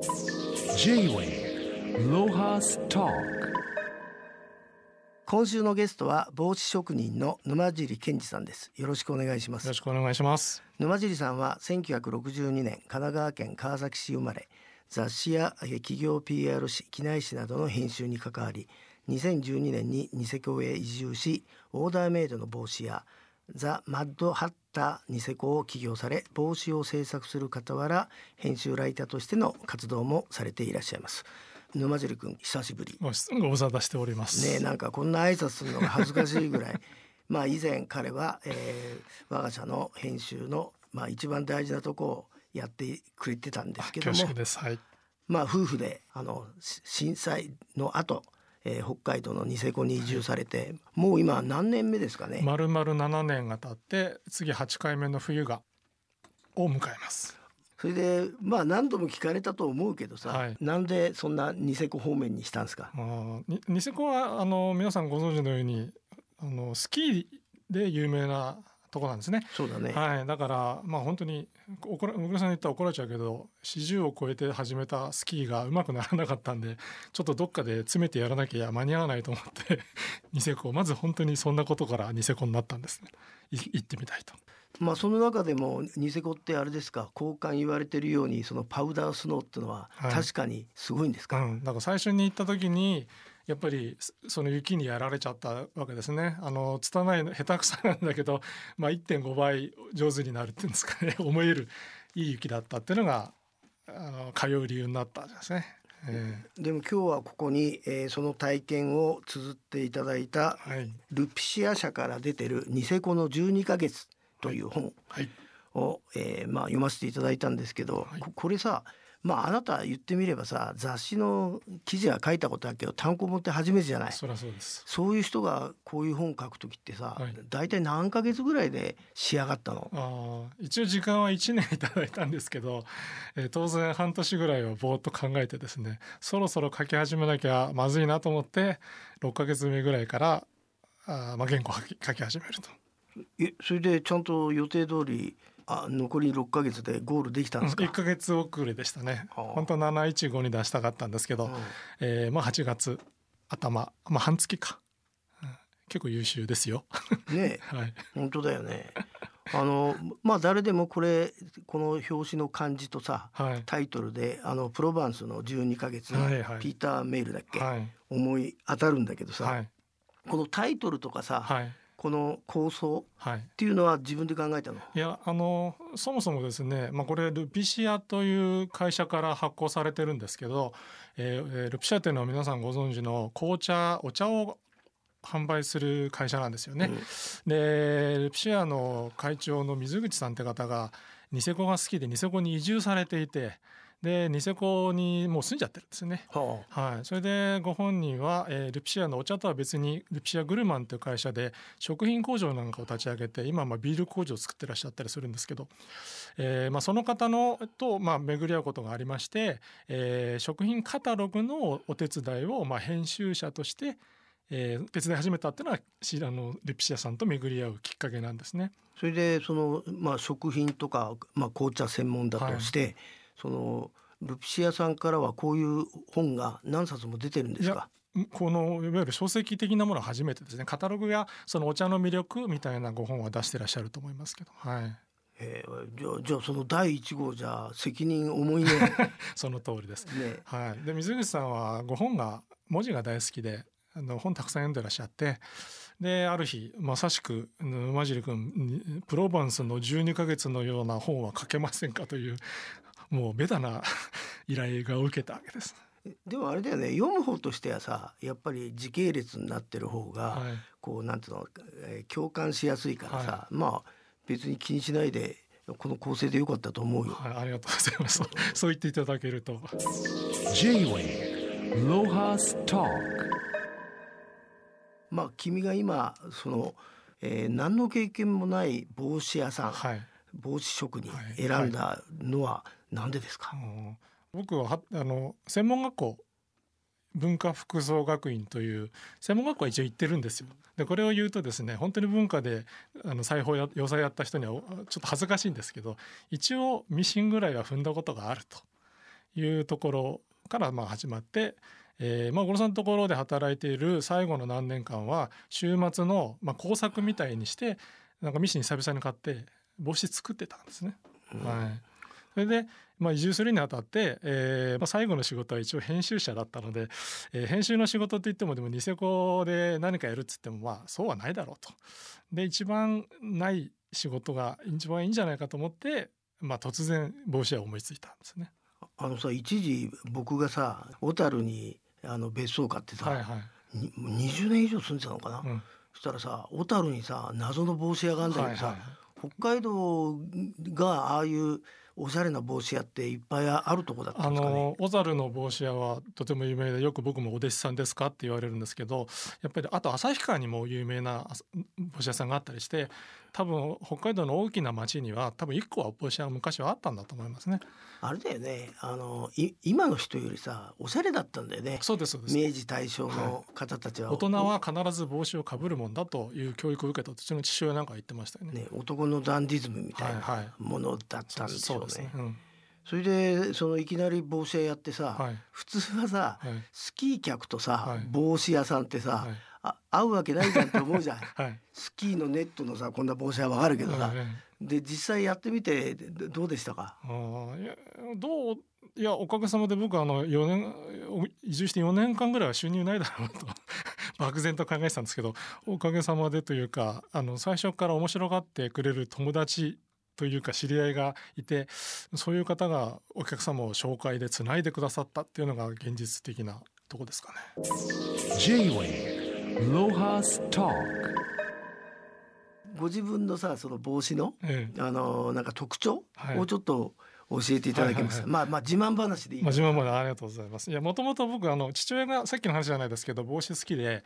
J-Way ロハスト今週のゲストは帽子職人の沼尻健二さんです。よろしくお願いします。よろしくお願いします。沼尻さんは1962年神奈川県川崎市生まれ。雑誌やえー企業 PR 誌機内誌などの編集に関わり2012年にニセコへ移住しオーダーメイドの帽子やザ・マッド・ハッターニセコを起業され帽子を制作する傍ら編集ライターとしての活動もされていらっしゃいます沼尻君久しぶりごご無沙汰しております。ねえなんかこんな挨拶するのが恥ずかしいぐらい まあ以前彼は、えー我が社の編集の、まあ、一番大事なとこをやってくれてたんですけども。はい。まあ夫婦であのし震災の後、えー北海道のニセコに移住されて、もう今何年目ですかね、丸々7年が経って次8回目の冬がを迎えます。それでまあ何度も聞かれたと思うけどさ、はい。なんでそんなニセコ方面にしたんですか？まあにニセコはあの皆さんご存知のようにあのスキーで有名なとこなんですね。そうだね、はい、だからまあ本当に怒ら小倉さんに言ったら怒られちゃうけど40を超えて始めたスキーがうまくならなかったんでちょっとどっかで詰めてやらなきゃ間に合わないと思って ニセコまず本当にそんなことからニセコになったんですね。い行ってみたいと。まあその中でもニセコってあれですか？交換言われてるようにそのパウダースノーっていうのははい。確かにすごいんですか、うん、だから最初に行った時にやっぱりそその雪にやられちゃったわけですね。あの拙いの下手くそなんだけど、まあ、1.5倍上手になるっていうんですかね。思えるいい雪だったっていうのがあの通う理由になったんですね。えでも今日はここに、えーその体験を綴っていただいたーはい。ルピシア社から出てるニセコの12ヶ月という本はい。を、えーまあ読ませていただいたんですけど、これさまああなた言ってみればさ雑誌の記事は書いたことあるけど単行本って初めてじゃない？そそうです。そういう人がこういう本書く時ってさ、はい大体何ヶ月ぐらいで仕上がったの？あー一応時間は1年いただいたんですけど、えー当然半年ぐらいはぼーっと考えてですねそろそろ書き始めなきゃまずいなと思って6ヶ月目ぐらいからあー、まあ、原稿を書き書き始めると。えそれでちゃんと予定通りあ残り6ヶ月でゴールできたんですか、1ヶ月遅れでしたね。はあ本当は715に出したかったんですけど、うんえーまあ8月頭、まあ半月か、うん結構優秀ですよ。ねえ はい。本当だよね。あのまあ誰でもこれこの表紙の漢字とさはい。タイトルであのプロバンスの12ヶ月、はいはいピーター・メールだっけ、はい。思い当たるんだけどさ、はい。このタイトルとかさ、はい。この構想はい。っていうのは自分で考えたの？いやあのそもそもですね、まあ、これルピシアという会社から発行されてるんですけど、えーえールピシアというのは皆さんご存知の紅茶お茶を販売する会社なんですよね。でルピシアの会長の水口さんって方がニセコが好きでニセコに移住されていてでニセコにもう住んじゃってるんですよね。ははい、それでご本人は、えールピシアのお茶とは別にルピシアグルマンという会社で食品工場なんかを立ち上げて今まあビール工場を作ってらっしゃったりするんですけど、えーまあ、その方のと、まあ、巡り合うことがありまして、えー食品カタログのお手伝いを、まあ、編集者として、えー手伝い始めたっていうのはしあのルピシアさんと巡り合うきっかけなんですね。あそれでその、まあ、食品とか、まあ、紅茶専門だとして、そのルピシアさんからはこういう本が何冊も出てるんですか？このいわゆる書籍的なものは初めてですね。カタログやそのお茶の魅力みたいなご本は出してらっしゃると思いますけど、はい、えーじゃあじゃあその第一号じゃあ責任重いね。その通りです。ね。はい、で水口さんはご本が文字が大好きであの本たくさん読んでらっしゃってである日まさしく馬尻君にプロバンスの12ヶ月のような本は書けませんかというもうベタな 依頼が受けたわけです。でもあれだよね読む方としてはさやっぱり時系列になってる方が、はいこうなんていうの、えー共感しやすいからさ、はまあ別に気にしないでこの構成でよかったと思うよ。はい、ありがとうございます。そう言っていただけると。J-Way Lohas Talk まあ君が今その、えー何の経験もない帽子屋さん、はい。帽子職人はい選んだのは何でですか、うん僕ははあの専門学校文化服装学院という専門学校は一応行ってるんですよ。でこれを言うとですね本当に文化であの裁縫や洋裁やった人にはおちょっと恥ずかしいんですけど一応ミシンぐらいは踏んだことがあるというところからまあ始まって、えーまあ、五郎さんのところで働いている最後の何年間は週末のまあ工作みたいにしてなんかミシン久々に買って帽子作ってたんですね。はい、それで、まあ、移住するにあたって、えーまあ、最後の仕事は一応編集者だったので、えー編集の仕事って言ってもでもニセコで何かやるっつってもまあそうはないだろうと。で一番ない仕事が一番いいんじゃないかと思って、まあ、突然帽子屋を思いついたんですね。あのさ一時僕がさ小樽にあの別荘買ってさ、はいはい。に20年以上住んでたのかな、うんそしたらさ小樽にさ謎の帽子屋があるんだけどさ、はいはい北海道がああいうおしゃれな帽子屋っていっぱいあるとこだったんですかね？の。小樽の帽子屋はとても有名でよく僕もお弟子さんですか？って言われるんですけどやっぱりあと旭川にも有名な帽子屋さんがあったりして多分北海道の大きな町には多分1個は帽子屋が昔はあったんだと思いますね。あれだよね。あのい今の人よりさおしゃれだったんだよね。そうですそうです。明治大正の方たちは、大人は必ず帽子をかぶるもんだという教育を受けたうちの父親なんか言ってましたよね。ね、男のダンディズムみたいはいはない。ものだったんでしょうね。そうですね。うん。それでそのいきなり帽子屋やってさ、はい。普通はさ、はい。スキー客とさ、はい。帽子屋さんってさ、はいあ合うわけないじゃんって思うじゃん はい。スキーのネットのさこんな帽子はわかるけどさ、で実際やってみてどどうでしたか？あーいやどういやおかげさまで僕あの4年お移住して4年間ぐらいは収入ないだろうと 漠然と考えてたんですけどおかげさまでというかあの最初から面白がってくれる友達というか知り合いがいてそういう方がお客様を紹介でつないでくださったっていうのが現実的なとこですかね。ご自分のさその帽子のええあのなんか特徴はいをちょっと教えていただけます？か、はいまあまあ自慢話でいい？まあ、自慢までありがとうございます。いや、もともと僕、あの父親がさっきの話じゃないですけど、帽子好きで。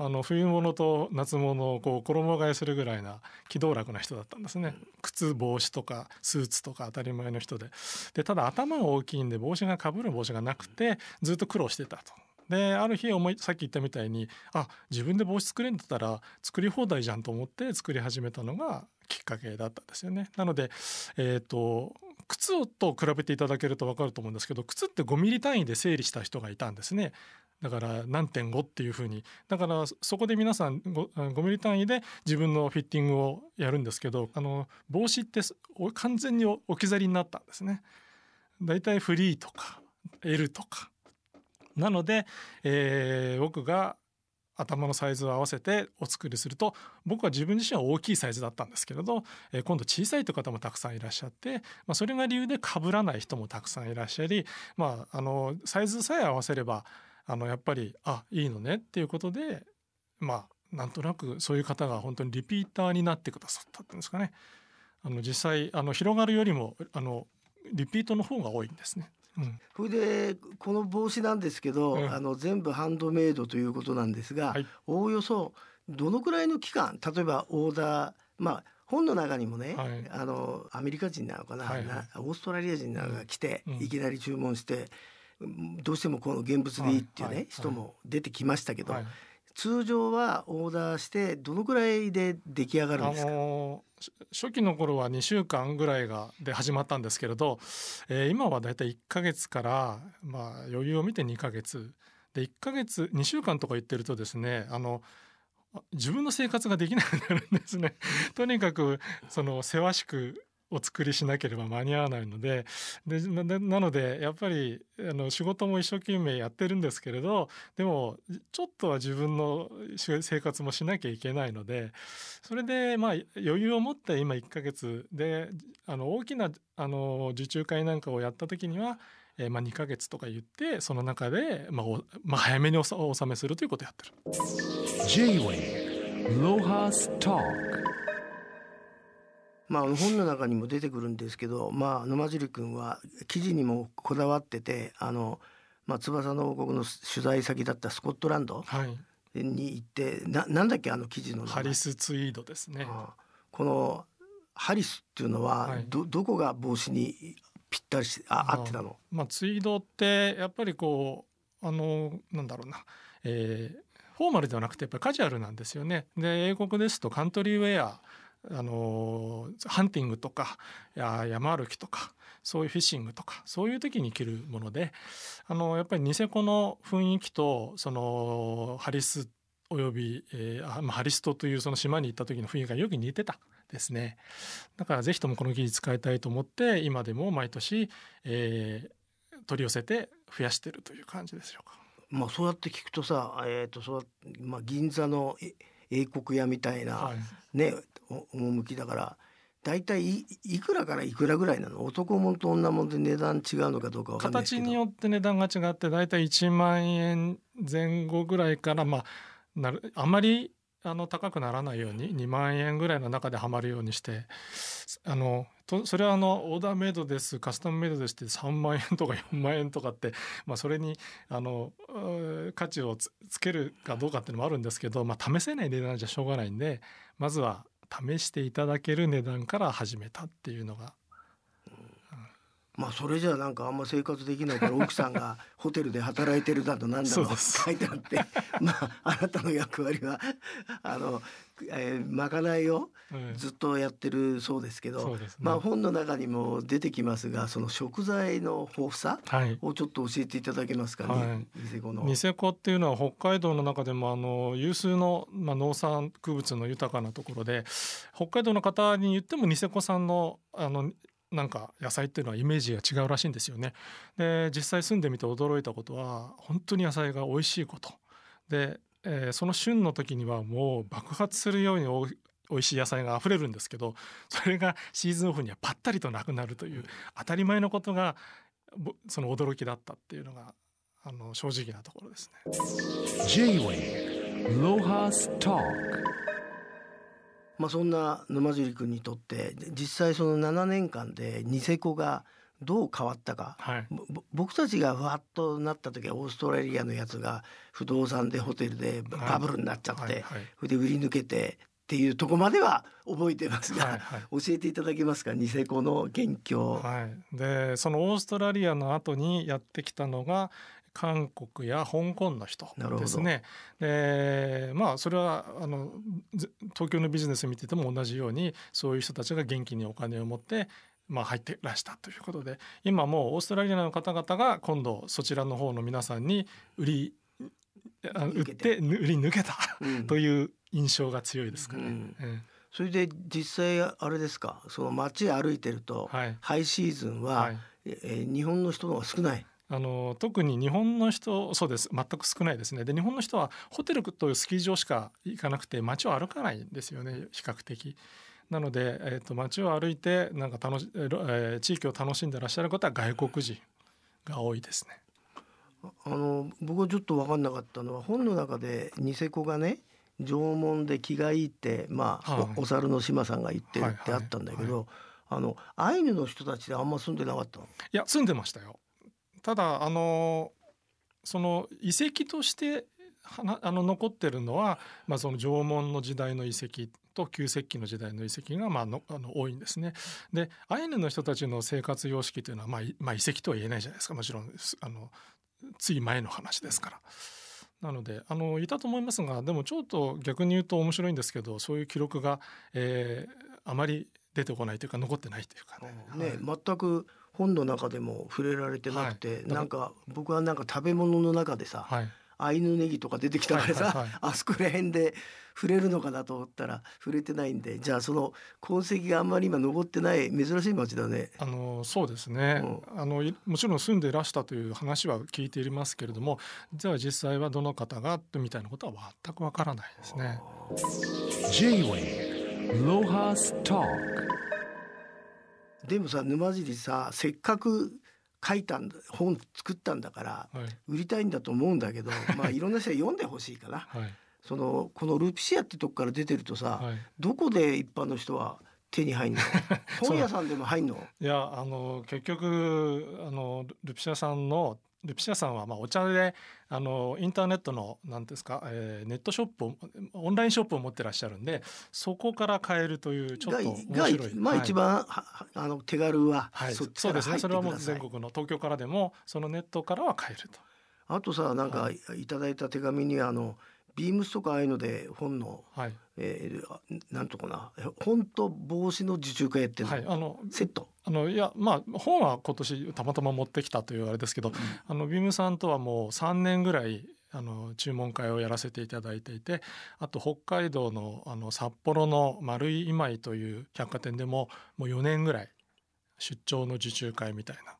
あの冬物と夏物をこう衣替えするぐらいな機動楽な人だったんですね。靴、帽子とかスーツとか当たり前の人で。で、ただ頭が大きいんで帽子がかぶる帽子がなくて、ずっと苦労してたと。である日思いさっき言ったみたいにあ自分で帽子作れんだったら作り放題じゃんと思って作り始めたのがきっかけだったんですよね。なので、えー、と靴と比べていただけると分かると思うんですけど靴って5ミリ単位で整理した人がいたんですね。だから何点5っていうふうにだからそこで皆さん 5, 5ミリ単位で自分のフィッティングをやるんですけどあの帽子って完全に置き去りになったんですね。だいたいフリーとか L とかなので、えー僕が頭のサイズを合わせてお作りすると僕は自分自身は大きいサイズだったんですけれど、えー今度小さいという方もたくさんいらっしゃって、まあ、それが理由で被らない人もたくさんいらっしゃり、まあ、あのサイズさえ合わせればあのやっぱりあいいのねっていうことでまあなんとなくそういう方が本当にリピーターになってくださったっていうんですかねあの実際あの広がるよりもあのリピートの方が多いんですね。うん。それでこの帽子なんですけど、うん。あの全部ハンドメイドということなんですが、はい。おおよそどのくらいの期間例えばオーダーまあ本の中にもね、はい。あのアメリカ人なのかな,、はいはい。なオーストラリア人なのが来て、うん。いきなり注文して、うんどうしてもこの現物でいいっていうね、はいはい。人も出てきましたけど、はい通常はオーダーしてどのくらいで出来上がるんですか、のー初期の頃は2週間ぐらいがで始まったんですけれど、えー今はだいたい1ヶ月から、まあ、余裕を見て2ヶ月で1ヶ月2週間とか言ってるとですねあのあ自分の生活ができなくなるんですね。とにかくそのせわしくお作りしなければ間に合わないので。でなのでやっぱりあの仕事も一生懸命やってるんですけれどでもちょっとは自分の生活もしなきゃいけないので。それでまあ余裕を持って今1ヶ月であの大きなあの受注会なんかをやった時には、えーまあ、2ヶ月とか言ってその中で、まあおまあ、早めにお納めするということをやってる。J-Way Lohas Talk. まあ本の中にも出てくるんですけど、まあ沼尻君は記事にもこだわってて、あのまあ翼の王国の取材先だったスコットランドはい、に行って、ななんだっけあの記事のハリスツイードですね。ああこのハリスっていうのははいどどこが帽子にぴったりしああ合ってたの？まあ、ツイードってやっぱりこうあのなんだろうな、えーフォーマルではなくてやっぱりカジュアルなんですよね。で英国ですとカントリーウェアあのハンティングとかや山歩きとかそういうフィッシングとかそういう時に着るものであのやっぱりニセコの雰囲気とそのハリスおよび、えーまあ、ハリストというその島に行った時の雰囲気がよく似てたですねだからぜひともこの技術使いたいと思って今でも毎年、えー、取り寄せて増やしてるという感じでしょうか。まあそうやって聞くとさ、えーとそうまあ、銀座の英国屋みたいな、はい、ね趣だから大体いいくらからいくらぐらいなの？男物と女物で値段違うのかどうか形によって値段が違って大体1万円前後ぐらいからまあなるあまりあの高くならないように2万円ぐらいの中ではまるようにしてあのとそれはあのオーダーメイドですカスタムメイドですって3万円とか 4万円とかって、まあ、それにあの価値をつけるかどうかっていうのもあるんですけど、まあ、試せない値段じゃしょうがないんでまずは試していただける値段から始めたっていうのがまあそれじゃなんかあんま生活できないから奥さんがホテルで働いてるだとなんだろう書いてあって。まああなたの役割はあの、えー、まかないをずっとやってるそうですけど、ね、まあ本の中にも出てきますがその食材の豊富さをちょっと教えていただけますかね、はい、ニセコの。ニセコっていうのは北海道の中でもあの有数の、まあ、農産物の豊かなところで北海道の方に言ってもニセコ産のあのなんか野菜っていうのはイメージが違うらしいんですよね。で実際住んでみて驚いたことは本当に野菜が美味しいことで、えー、その旬の時にはもう爆発するように美味しい野菜が溢れるんですけどそれがシーズンオフにはぱったりとなくなるという当たり前のことがその驚きだったっていうのがあの正直なところですね。まあ、そんな沼尻君にとって実際その7年間でニセコがどう変わったか、はい、僕たちがふわっとなった時はオーストラリアのやつが不動産でホテルでバブルになっちゃって、はいはい。はい、それで売り抜けてっていうとこまでは覚えてますが、はいはい、教えていただけますか？ニセコの元凶。はい、でそのオーストラリアの後にやってきたのが韓国や香港の人ですね。でまあそれはあの東京のビジネス見てても同じようにそういう人たちが元気にお金を持ってまあ、入ってらしたということで今もうオーストラリアの方々が今度そちらの方の皆さんに売り売って売り抜けた、という印象が強いですかね。うん。うんそれで実際あれですか？その街歩いてると、はい、ハイシーズンは、はい、え日本の人の方が少ないあの特に日本の人そうです全く少ないですねで日本の人はホテルとスキー場しか行かなくて街を歩かないんですよね比較的。なので、えーと、街を歩いてなんか楽し、えー、地域を楽しんでらっしゃる方は外国人が多いですね。あの僕はちょっと分かんなかったのは本の中でニセコがね縄文で気がいいってまあ、はい、お猿の島さんが言ってるってあったんだけど、はいはい、あのアイヌの人たちであんま住んでなかったいや住んでましたよ。ただあのその遺跡としてあの残ってるのは、まあ、その縄文の時代の遺跡と旧石器の時代の遺跡がまあのあの多いんですね。でアイヌの人たちの生活様式というのは、まあ、まあ遺跡とは言えないじゃないですかもちろんあのつい前の話ですから。なのであのいたと思いますがでもちょっと逆に言うと面白いんですけどそういう記録が、えー、あまり出てこないというか残ってないというかね。ね、はい、全く本の中でも触れられてなくて、はい、なんか僕はなんか食べ物の中でさ、はい、アイヌネギとか出てきたからさ、はいはいはい、あそこら辺で触れるのかなと思ったら触れてないんでじゃあその痕跡があんまり今残ってない珍しい町だね。あのそうですね、うん、あのもちろん住んでいらしたという話は聞いていますけれどもじゃあ実際はどの方がみたいなことは全くわからないですね。J-Way ロハスターでもさ沼尻させっかく書いたんだ本作ったんだから、はい、売りたいんだと思うんだけど まあいろんな人は読んでほしいかな。はい、そのこのルピシアってとこから出てるとさ、はい、どこで一般の人は手に入んの？本屋さんでも入んの？いやあの結局あのルピシアさんのルピシアさんはまあお茶であのインターネットの何ですか、えー、ネットショップをオンラインショップを持ってらっしゃるんでそこから買えるというちょっと面白い。まあ一番、はい、あの手軽は、はい、そそうですね。それはもう全国の東京からでもそのネットからは買えると。あとさなんかい。ただいた手紙にあのビームスとかああいうので本の、はい、えー、なんとかな本と帽子の受注会やってるの、はい、あのセット？あのいやまあ本は今年たまたま持ってきたというあれですけど、あのビームさんとはもう3年ぐらいあの注文会をやらせていただいていてあと北海道のあの札幌の丸い今井という百貨店でももう4年ぐらい出張の受注会みたいな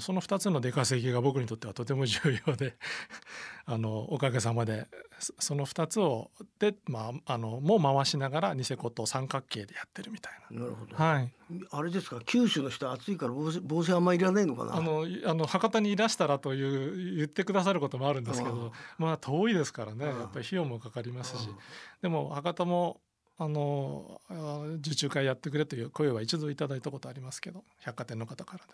その2つの出稼ぎが僕にとってはとても重要で あのおかげさまでその2つをで、まあ、あのも回しながらニセコと三角形でやってるみたいな。なるほど、はい、あれですか？九州の人暑いから帽子帽子あんまいらないのかな？あのあの博多にいらしたらという言ってくださることもあるんですけどまあ遠いですからね。やっぱり費用もかかりますし。でも博多もあの受注会やってくれという声は一度いただいたことありますけど百貨店の方からで。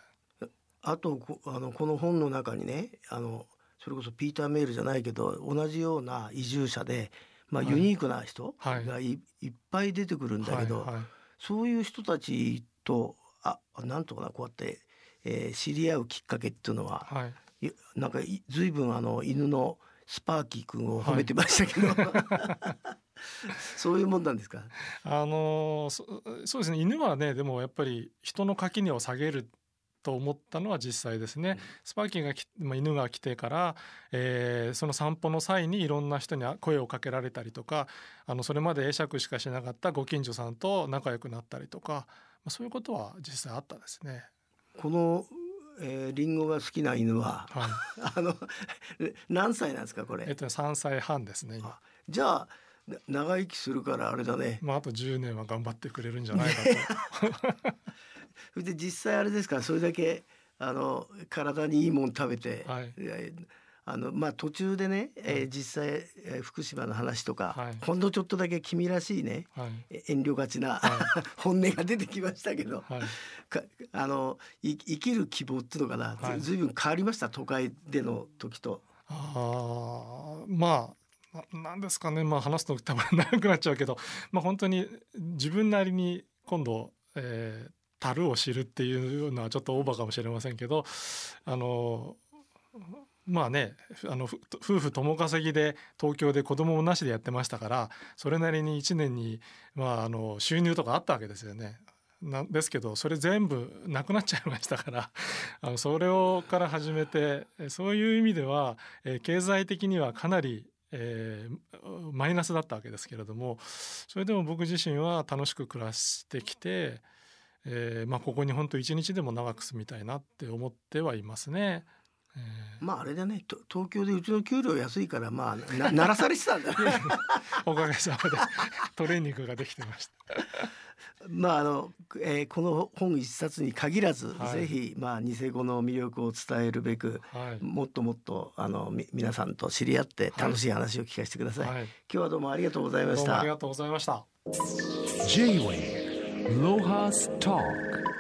あとこあのこの本の中にねあのそれこそピーター・メールじゃないけど同じような移住者で、まあ、ユニークな人がい,、い、っぱい出てくるんだけど、はいはい、そういう人たちとあなんとかなこうやって、えー、知り合うきっかけっていうのは、はい、なんかずいぶんあの犬のスパーキー君を褒めてましたけど、はい、そういうもんなんですか？あのそそうですね。犬はねでもやっぱり人の垣根を下げると思ったのは実際ですね、うん、スパーキーがき、まあ、犬が来てから、えー、その散歩の際にいろんな人に声をかけられたりとかあのそれまで会釈しかしなかったご近所さんと仲良くなったりとか、まあ、そういうことは実際あったですね。このえー、リンゴが好きな犬は、はい、あの何歳なんですかこれ？えっと三歳半ですね。じゃあ長生きするからあれだね。まああと10年は頑張ってくれるんじゃないかと。それで実際あれですか？らそれだけあの体にいいもん食べて、はい、あのまあ途中でね、えー、実際、えー、福島の話とか、はい、ほんのちょっとだけ君らしいね、はい、遠慮がちな、はい、本音が出てきましたけど、あのい生きる希望っていうのかな、はい、ずいぶん変わりました？都会での時と。あまあなんですかねまあ話すと多分 長くなっちゃうけど、まあ、本当に自分なりに今度、えー、樽を知るっていうのはちょっとオーバーかもしれませんけどあのまあねあの夫婦共稼ぎで東京で子供もなしでやってましたからそれなりに1年に、まあ、あの収入とかあったわけですよね。なですけどそれ全部なくなっちゃいましたからあのそれをから始めてそういう意味では、え、経済的にはかなりえー、マイナスだったわけですけれどもそれでも僕自身は楽しく暮らしてきて、えー、まあここに本当一日でも長く住みたいなって思ってはいますね。えー、まああれだね東京でうちの給料安いからまあな 鳴らされてたんだ おかげさまでトレーニングができてました。まああの、えー、この本一冊に限らず、はい、ぜひまあニセコの魅力を伝えるべく、はい、もっともっとあのみ皆さんと知り合って楽しい話を聞かせてください、はい、今日はどうもありがとうございました。ありがとうございました。J-Way Lohas Talk